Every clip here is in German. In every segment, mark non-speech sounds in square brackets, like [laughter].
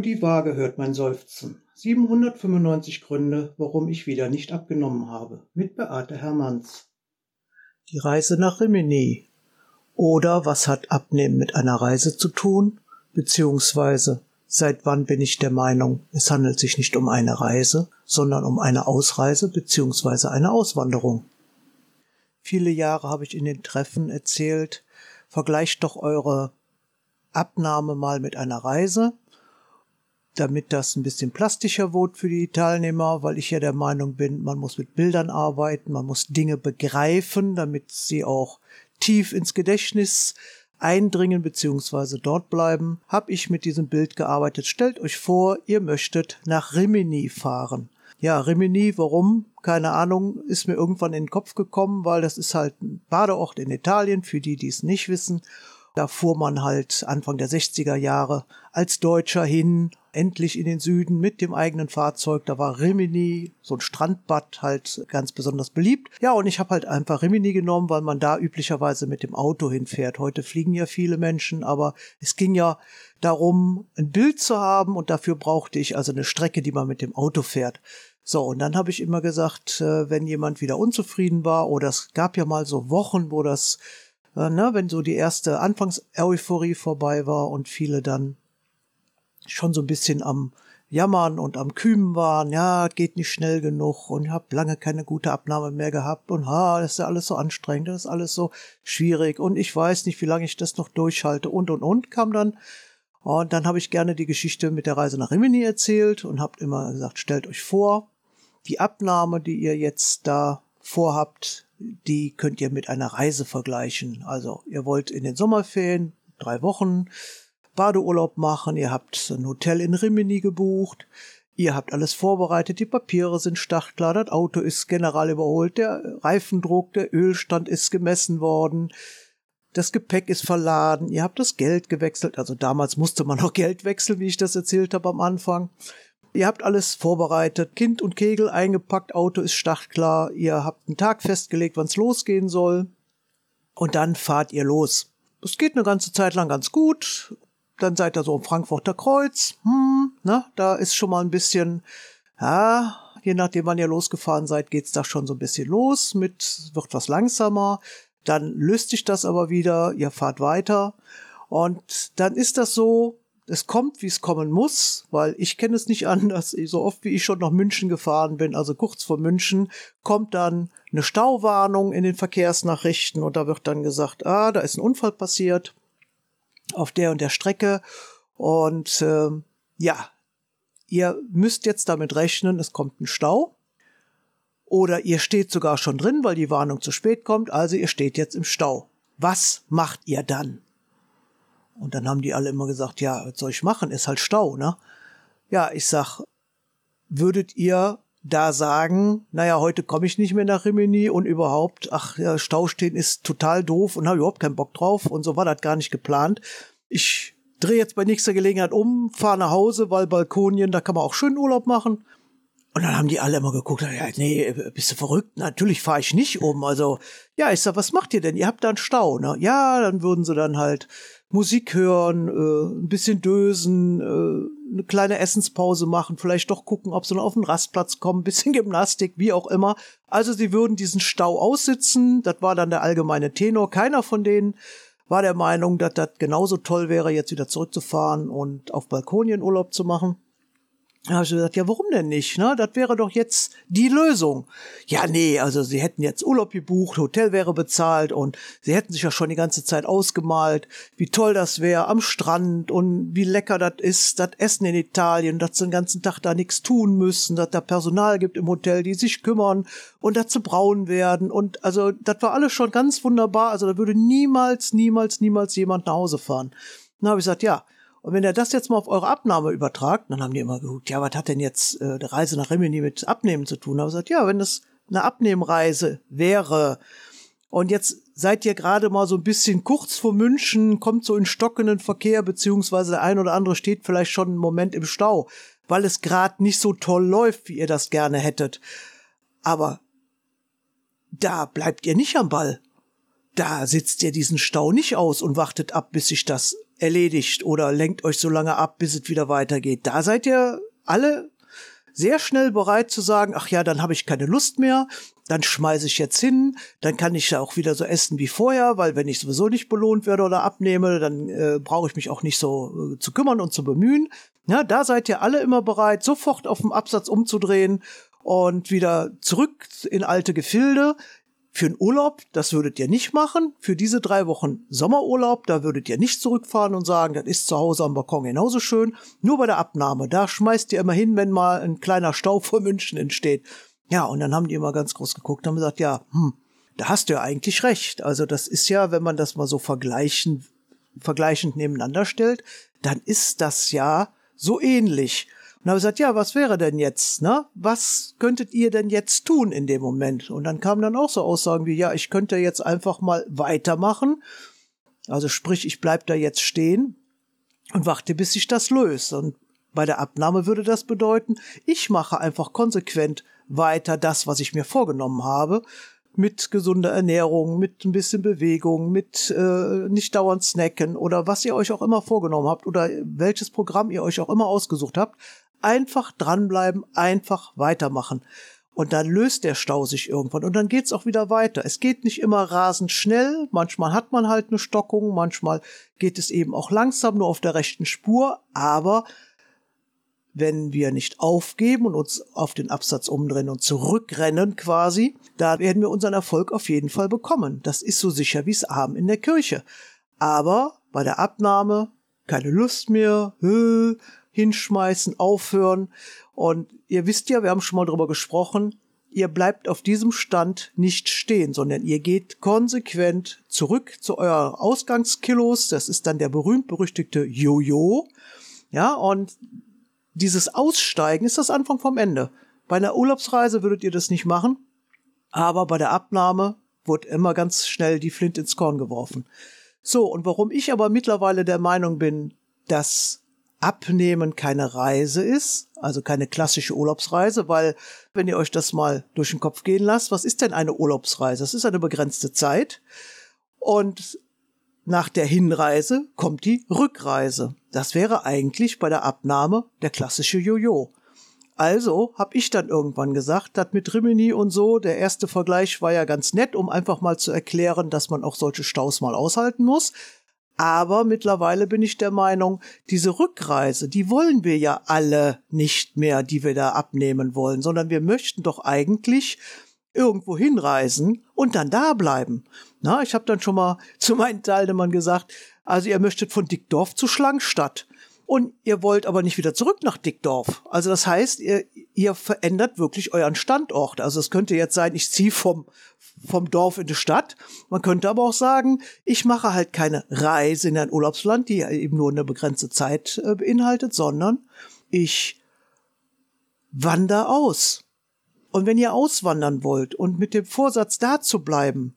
Nur die Waage hört mein Seufzen. 795 Gründe, warum ich wieder nicht abgenommen habe. Mit Beate Hermanns. Die Reise nach Rimini. Oder was hat Abnehmen mit einer Reise zu tun? Beziehungsweise seit wann bin ich der Meinung, es handelt sich nicht um eine Reise, sondern um eine Ausreise beziehungsweise eine Auswanderung. Viele Jahre habe ich in den Treffen erzählt, vergleicht doch eure Abnahme mal mit einer Reise damit das ein bisschen plastischer wird für die Teilnehmer, weil ich ja der Meinung bin, man muss mit Bildern arbeiten, man muss Dinge begreifen, damit sie auch tief ins Gedächtnis eindringen bzw. dort bleiben, habe ich mit diesem Bild gearbeitet. Stellt euch vor, ihr möchtet nach Rimini fahren. Ja, Rimini, warum? Keine Ahnung, ist mir irgendwann in den Kopf gekommen, weil das ist halt ein Badeort in Italien, für die, die es nicht wissen. Da fuhr man halt Anfang der 60er Jahre als Deutscher hin, endlich in den Süden mit dem eigenen Fahrzeug. Da war Rimini, so ein Strandbad, halt ganz besonders beliebt. Ja, und ich habe halt einfach Rimini genommen, weil man da üblicherweise mit dem Auto hinfährt. Heute fliegen ja viele Menschen, aber es ging ja darum, ein Bild zu haben und dafür brauchte ich also eine Strecke, die man mit dem Auto fährt. So, und dann habe ich immer gesagt, äh, wenn jemand wieder unzufrieden war, oder es gab ja mal so Wochen, wo das äh, ne, wenn so die erste Anfangseuphorie vorbei war und viele dann schon so ein bisschen am Jammern und am Kümen waren, ja, geht nicht schnell genug und habe lange keine gute Abnahme mehr gehabt und ha, das ist ja alles so anstrengend, das ist alles so schwierig und ich weiß nicht, wie lange ich das noch durchhalte und und und kam dann. Und dann habe ich gerne die Geschichte mit der Reise nach Rimini erzählt und habe immer gesagt, stellt euch vor, die Abnahme, die ihr jetzt da vorhabt, die könnt ihr mit einer Reise vergleichen. Also ihr wollt in den Sommerferien drei Wochen Badeurlaub machen, ihr habt ein Hotel in Rimini gebucht, ihr habt alles vorbereitet, die Papiere sind startklar, das Auto ist general überholt, der Reifendruck, der Ölstand ist gemessen worden, das Gepäck ist verladen, ihr habt das Geld gewechselt, also damals musste man noch Geld wechseln, wie ich das erzählt habe am Anfang. Ihr habt alles vorbereitet, Kind und Kegel eingepackt, Auto ist startklar, ihr habt einen Tag festgelegt, wann es losgehen soll. Und dann fahrt ihr los. Es geht eine ganze Zeit lang ganz gut. Dann seid ihr so am Frankfurter Kreuz. Hm, ne, da ist schon mal ein bisschen, ja, je nachdem, wann ihr losgefahren seid, geht's da schon so ein bisschen los mit, wird was langsamer. Dann löst sich das aber wieder, ihr fahrt weiter. Und dann ist das so, es kommt, wie es kommen muss, weil ich kenne es nicht [laughs] anders. So oft wie ich schon nach München gefahren bin, also kurz vor München, kommt dann eine Stauwarnung in den Verkehrsnachrichten und da wird dann gesagt, ah, da ist ein Unfall passiert auf der und der Strecke und äh, ja, ihr müsst jetzt damit rechnen, es kommt ein Stau. Oder ihr steht sogar schon drin, weil die Warnung zu spät kommt, also ihr steht jetzt im Stau. Was macht ihr dann? Und dann haben die alle immer gesagt, ja, was soll ich machen? Ist halt Stau, ne? Ja, ich sag, würdet ihr da sagen, naja, heute komme ich nicht mehr nach Rimini und überhaupt, ach ja, Stau stehen ist total doof und habe überhaupt keinen Bock drauf und so war das gar nicht geplant. Ich drehe jetzt bei nächster Gelegenheit um, fahre nach Hause, weil Balkonien, da kann man auch schön Urlaub machen. Und dann haben die alle immer geguckt, ja, nee, bist du verrückt? Natürlich fahre ich nicht um. Also, ja, ich sag, was macht ihr denn? Ihr habt da einen Stau, ne? Ja, dann würden sie dann halt Musik hören, äh, ein bisschen dösen, äh, eine kleine Essenspause machen, vielleicht doch gucken, ob sie noch auf den Rastplatz kommen, bisschen [laughs] Gymnastik, wie auch immer. Also sie würden diesen Stau aussitzen, das war dann der allgemeine Tenor. Keiner von denen war der Meinung, dass das genauso toll wäre, jetzt wieder zurückzufahren und auf Balkonien Urlaub zu machen. Da habe ich gesagt, ja, warum denn nicht? Ne? Das wäre doch jetzt die Lösung. Ja, nee, also sie hätten jetzt Urlaub gebucht, Hotel wäre bezahlt und sie hätten sich ja schon die ganze Zeit ausgemalt, wie toll das wäre am Strand und wie lecker das ist, das Essen in Italien, dass sie den ganzen Tag da nichts tun müssen, dass da Personal gibt im Hotel, die sich kümmern und sie braun werden und also das war alles schon ganz wunderbar. Also da würde niemals, niemals, niemals jemand nach Hause fahren. Dann habe ich gesagt, ja, und wenn ihr das jetzt mal auf eure Abnahme übertragt, dann haben die immer geguckt, ja, was hat denn jetzt äh, die Reise nach Rimini mit Abnehmen zu tun? Aber gesagt, ja, wenn das eine Abnehmreise wäre und jetzt seid ihr gerade mal so ein bisschen kurz vor München, kommt so in stockenden Verkehr, beziehungsweise der ein oder andere steht vielleicht schon einen Moment im Stau, weil es gerade nicht so toll läuft, wie ihr das gerne hättet. Aber da bleibt ihr nicht am Ball. Da sitzt ihr diesen Stau nicht aus und wartet ab, bis sich das erledigt oder lenkt euch so lange ab, bis es wieder weitergeht. Da seid ihr alle sehr schnell bereit zu sagen, ach ja, dann habe ich keine Lust mehr, dann schmeiße ich jetzt hin, dann kann ich ja auch wieder so essen wie vorher, weil wenn ich sowieso nicht belohnt werde oder abnehme, dann äh, brauche ich mich auch nicht so äh, zu kümmern und zu bemühen. Ja, da seid ihr alle immer bereit, sofort auf dem Absatz umzudrehen und wieder zurück in alte Gefilde. Für einen Urlaub, das würdet ihr nicht machen. Für diese drei Wochen Sommerurlaub, da würdet ihr nicht zurückfahren und sagen, das ist zu Hause am Balkon genauso schön. Nur bei der Abnahme, da schmeißt ihr immer hin, wenn mal ein kleiner Stau [laughs] vor München entsteht. Ja, und dann haben die immer ganz groß geguckt und haben gesagt, ja, hm, da hast du ja eigentlich recht. Also das ist ja, wenn man das mal so vergleichen, vergleichend nebeneinander stellt, dann ist das ja so ähnlich. Und habe gesagt, ja, was wäre denn jetzt, ne? Was könntet ihr denn jetzt tun in dem Moment? Und dann kamen dann auch so Aussagen wie, ja, ich könnte jetzt einfach mal weitermachen. Also sprich, ich bleib da jetzt stehen und warte, bis sich das löst. Und bei der Abnahme würde das bedeuten, ich mache einfach konsequent weiter das, was ich mir vorgenommen habe mit gesunder Ernährung, mit ein bisschen Bewegung, mit äh, nicht dauernd snacken oder was ihr euch auch immer vorgenommen habt oder welches Programm ihr euch auch immer ausgesucht habt, einfach dranbleiben, einfach weitermachen. Und dann löst der Stau sich irgendwann und dann geht's auch wieder weiter. Es geht nicht immer rasend schnell, manchmal hat man halt eine Stockung, manchmal geht es eben auch langsam nur auf der rechten Spur, aber wenn wir nicht aufgeben und uns auf den Absatz umdrehen und zurückrennen quasi, da werden wir unseren Erfolg auf jeden Fall bekommen. Das ist so sicher wie's Arm in der Kirche. Aber bei der Abnahme keine Lust mehr, hinschmeißen, aufhören. Und ihr wisst ja, wir haben schon mal drüber gesprochen, ihr bleibt auf diesem Stand nicht stehen, sondern ihr geht konsequent zurück zu euren Ausgangskilos. Das ist dann der berühmt-berüchtigte Jojo. Ja, und dieses Aussteigen ist das Anfang vom Ende. Bei einer Urlaubsreise würdet ihr das nicht machen, aber bei der Abnahme wird immer ganz schnell die Flint ins Korn geworfen. So, und warum ich aber mittlerweile der Meinung bin, dass Abnehmen keine Reise ist, also keine klassische Urlaubsreise, weil wenn ihr euch das mal durch den Kopf gehen lasst, was ist denn eine Urlaubsreise? Das ist eine begrenzte Zeit und nach der Hinreise kommt die Rückreise. Das wäre eigentlich bei der Abnahme der klassische Jojo. Also habe ich dann irgendwann gesagt, das mit Rimini und so, der erste Vergleich war ja ganz nett, um einfach mal zu erklären, dass man auch solche Staus mal aushalten muss. Aber mittlerweile bin ich der Meinung, diese Rückreise, die wollen wir ja alle nicht mehr, die wir da abnehmen wollen, sondern wir möchten doch eigentlich irgendwo hinreisen und dann da bleiben. Na, ich habe dann schon mal zu meinen Teilnehmern gesagt, also ihr möchtet von Dickdorf zu Schlangstadt und ihr wollt aber nicht wieder zurück nach Dickdorf. Also das heißt, ihr, ihr verändert wirklich euren Standort. Also es könnte jetzt sein, ich ziehe vom vom Dorf in die Stadt. Man könnte aber auch sagen, ich mache halt keine Reise in ein Urlaubsland, die eben nur eine begrenzte Zeit äh, beinhaltet, sondern ich wandere aus. Und wenn ihr auswandern wollt und mit dem Vorsatz da zu bleiben,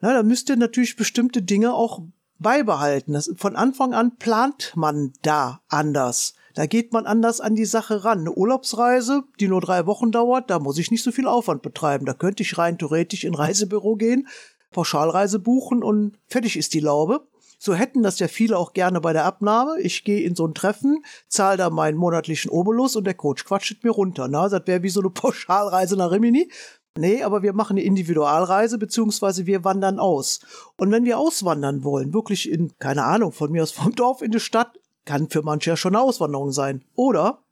na, dann müsst ihr natürlich bestimmte Dinge auch beibehalten. Das, von Anfang an plant man da anders. Da geht man anders an die Sache ran. Eine Urlaubsreise, die nur drei Wochen dauert, da muss ich nicht so viel Aufwand betreiben. Da könnte ich rein theoretisch in Reisebüro gehen, Pauschalreise buchen und fertig ist die Laube. So hätten das ja viele auch gerne bei der Abnahme. Ich gehe in so ein Treffen, zahle da meinen monatlichen Obolus und der Coach quatscht mir runter. Na, das wäre wie so eine [laughs] Pauschalreise nach Rimini. Nee, aber wir machen eine Individualreise, beziehungsweise wir wandern aus. Und wenn wir auswandern wollen, wirklich in, keine Ahnung, von mir aus vom [laughs] Dorf in die Stadt, kann für manche ja schon eine Auswanderung sein. Oder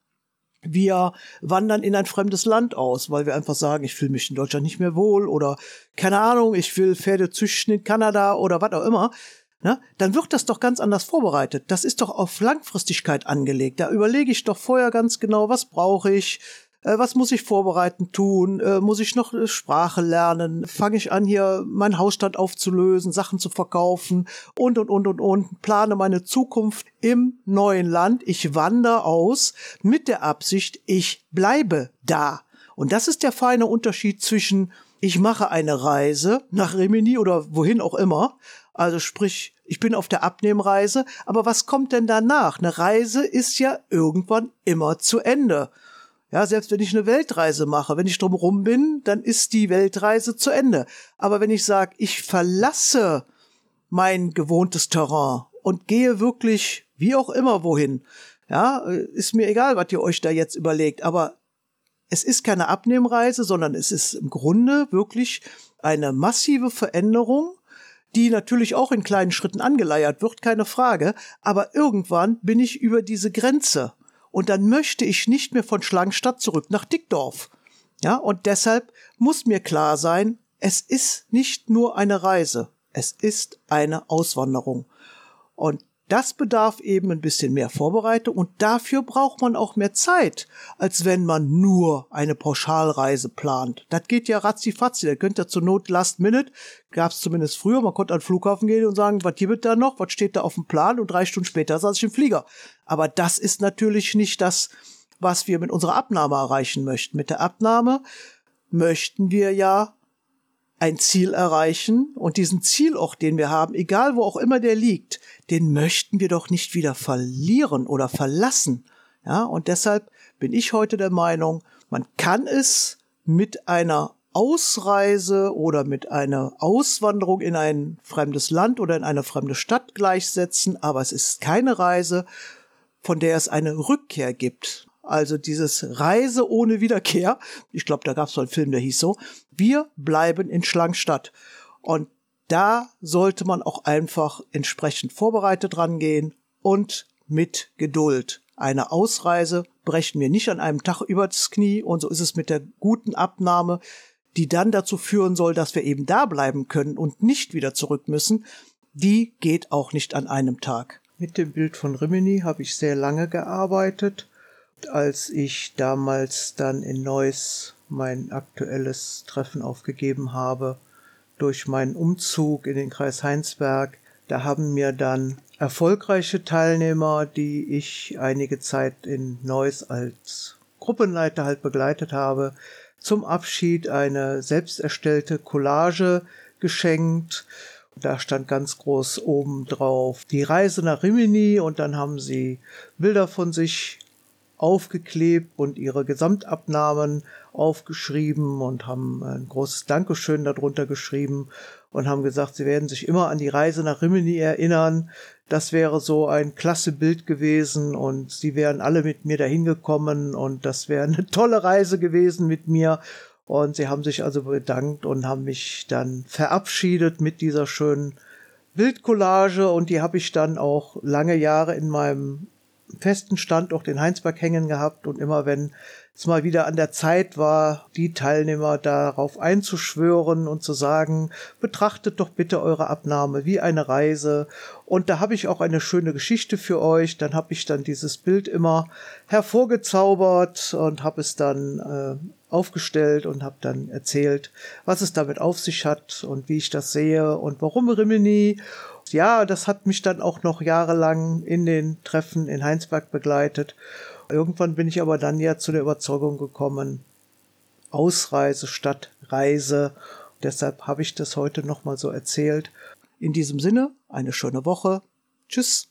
wir wandern in ein fremdes Land aus, weil wir einfach sagen, ich fühle mich in Deutschland nicht mehr wohl oder keine Ahnung, ich will Pferde züchten in Kanada oder was auch immer. Ne? Dann wird das doch ganz anders vorbereitet. Das ist doch auf Langfristigkeit angelegt. Da überlege ich doch vorher ganz genau, was brauche ich, was muss ich vorbereiten tun? Äh, muss ich noch äh, Sprache lernen? Fange ich an, hier meinen Hausstand aufzulösen, Sachen zu verkaufen und, und, und, und, und. Plane meine Zukunft im neuen Land. Ich wandere aus mit der Absicht, ich bleibe da. Und das ist der feine Unterschied zwischen ich mache eine Reise nach Rimini oder wohin auch immer. Also sprich, ich bin auf der Abnehmreise. Aber was kommt denn danach? Eine Reise ist ja irgendwann immer zu Ende. Ja, selbst wenn ich eine Weltreise mache, wenn ich drumherum bin, dann ist die Weltreise zu Ende. Aber wenn ich sage, ich verlasse mein gewohntes Terrain und gehe wirklich wie auch immer wohin. Ja, ist mir egal, was ihr euch da jetzt überlegt, aber es ist keine Abnehmreise, sondern es ist im Grunde wirklich eine massive Veränderung, die natürlich auch in kleinen Schritten angeleiert wird, keine Frage, aber irgendwann bin ich über diese Grenze und dann möchte ich nicht mehr von Schlangenstadt zurück nach Dickdorf. Ja, und deshalb muss mir klar sein, es ist nicht nur eine Reise, es ist eine Auswanderung. Und das bedarf eben ein bisschen mehr Vorbereitung und dafür braucht man auch mehr Zeit, als wenn man nur eine Pauschalreise plant. Das geht ja ratzi-fatzi, da könnt ihr zur Not last minute, gab es zumindest früher, man konnte an den Flughafen gehen und sagen, was gibt da noch, was steht da auf dem Plan und drei Stunden später saß ich im Flieger. Aber das ist natürlich nicht das, was wir mit unserer Abnahme erreichen möchten. Mit der Abnahme möchten wir ja ein Ziel erreichen und diesen Zielort, den wir haben, egal wo auch immer der liegt, den möchten wir doch nicht wieder verlieren oder verlassen. Ja, und deshalb bin ich heute der Meinung, man kann es mit einer Ausreise oder mit einer Auswanderung in ein fremdes Land oder in eine fremde Stadt gleichsetzen, aber es ist keine Reise, von der es eine Rückkehr gibt. Also dieses Reise ohne Wiederkehr. Ich glaube, da gab es so einen Film, der hieß so. Wir bleiben in Schlangstadt. Und da sollte man auch einfach entsprechend vorbereitet rangehen und mit Geduld. Eine Ausreise brechen wir nicht an einem Tag übers Knie und so ist es mit der guten Abnahme, die dann dazu führen soll, dass wir eben da bleiben können und nicht wieder zurück müssen. Die geht auch nicht an einem Tag. Mit dem Bild von Rimini habe ich sehr lange gearbeitet als ich damals dann in Neuss mein aktuelles Treffen aufgegeben habe, durch meinen Umzug in den Kreis Heinsberg, da haben mir dann erfolgreiche Teilnehmer, die ich einige Zeit in Neuss als Gruppenleiter halt begleitet habe, zum Abschied eine selbst erstellte Collage geschenkt. Da stand ganz groß oben drauf die Reise nach Rimini und dann haben sie Bilder von sich aufgeklebt und ihre Gesamtabnahmen aufgeschrieben und haben ein großes Dankeschön darunter geschrieben und haben gesagt, sie werden sich immer an die Reise nach Rimini erinnern. Das wäre so ein klasse Bild gewesen und sie wären alle mit mir dahin gekommen und das wäre eine [laughs] tolle Reise gewesen mit mir. Und sie haben sich also bedankt und haben mich dann verabschiedet mit dieser schönen Bildcollage und die habe ich dann auch lange Jahre in meinem festen Standort in Heinsberg hängen gehabt und immer wenn es mal wieder an der Zeit war, die Teilnehmer darauf einzuschwören und zu sagen, betrachtet doch bitte eure Abnahme wie eine Reise. Und da habe ich auch eine schöne Geschichte für euch. Dann habe ich dann dieses Bild immer hervorgezaubert und habe es dann äh, aufgestellt und habe dann erzählt, was es damit auf sich hat und wie ich das sehe und warum Rimini ja, das hat mich dann auch noch jahrelang in den Treffen in Heinsberg begleitet. Irgendwann bin ich aber dann ja zu der Überzeugung gekommen, Ausreise statt Reise. Deshalb habe ich das heute nochmal so erzählt. In diesem Sinne, eine schöne Woche. Tschüss.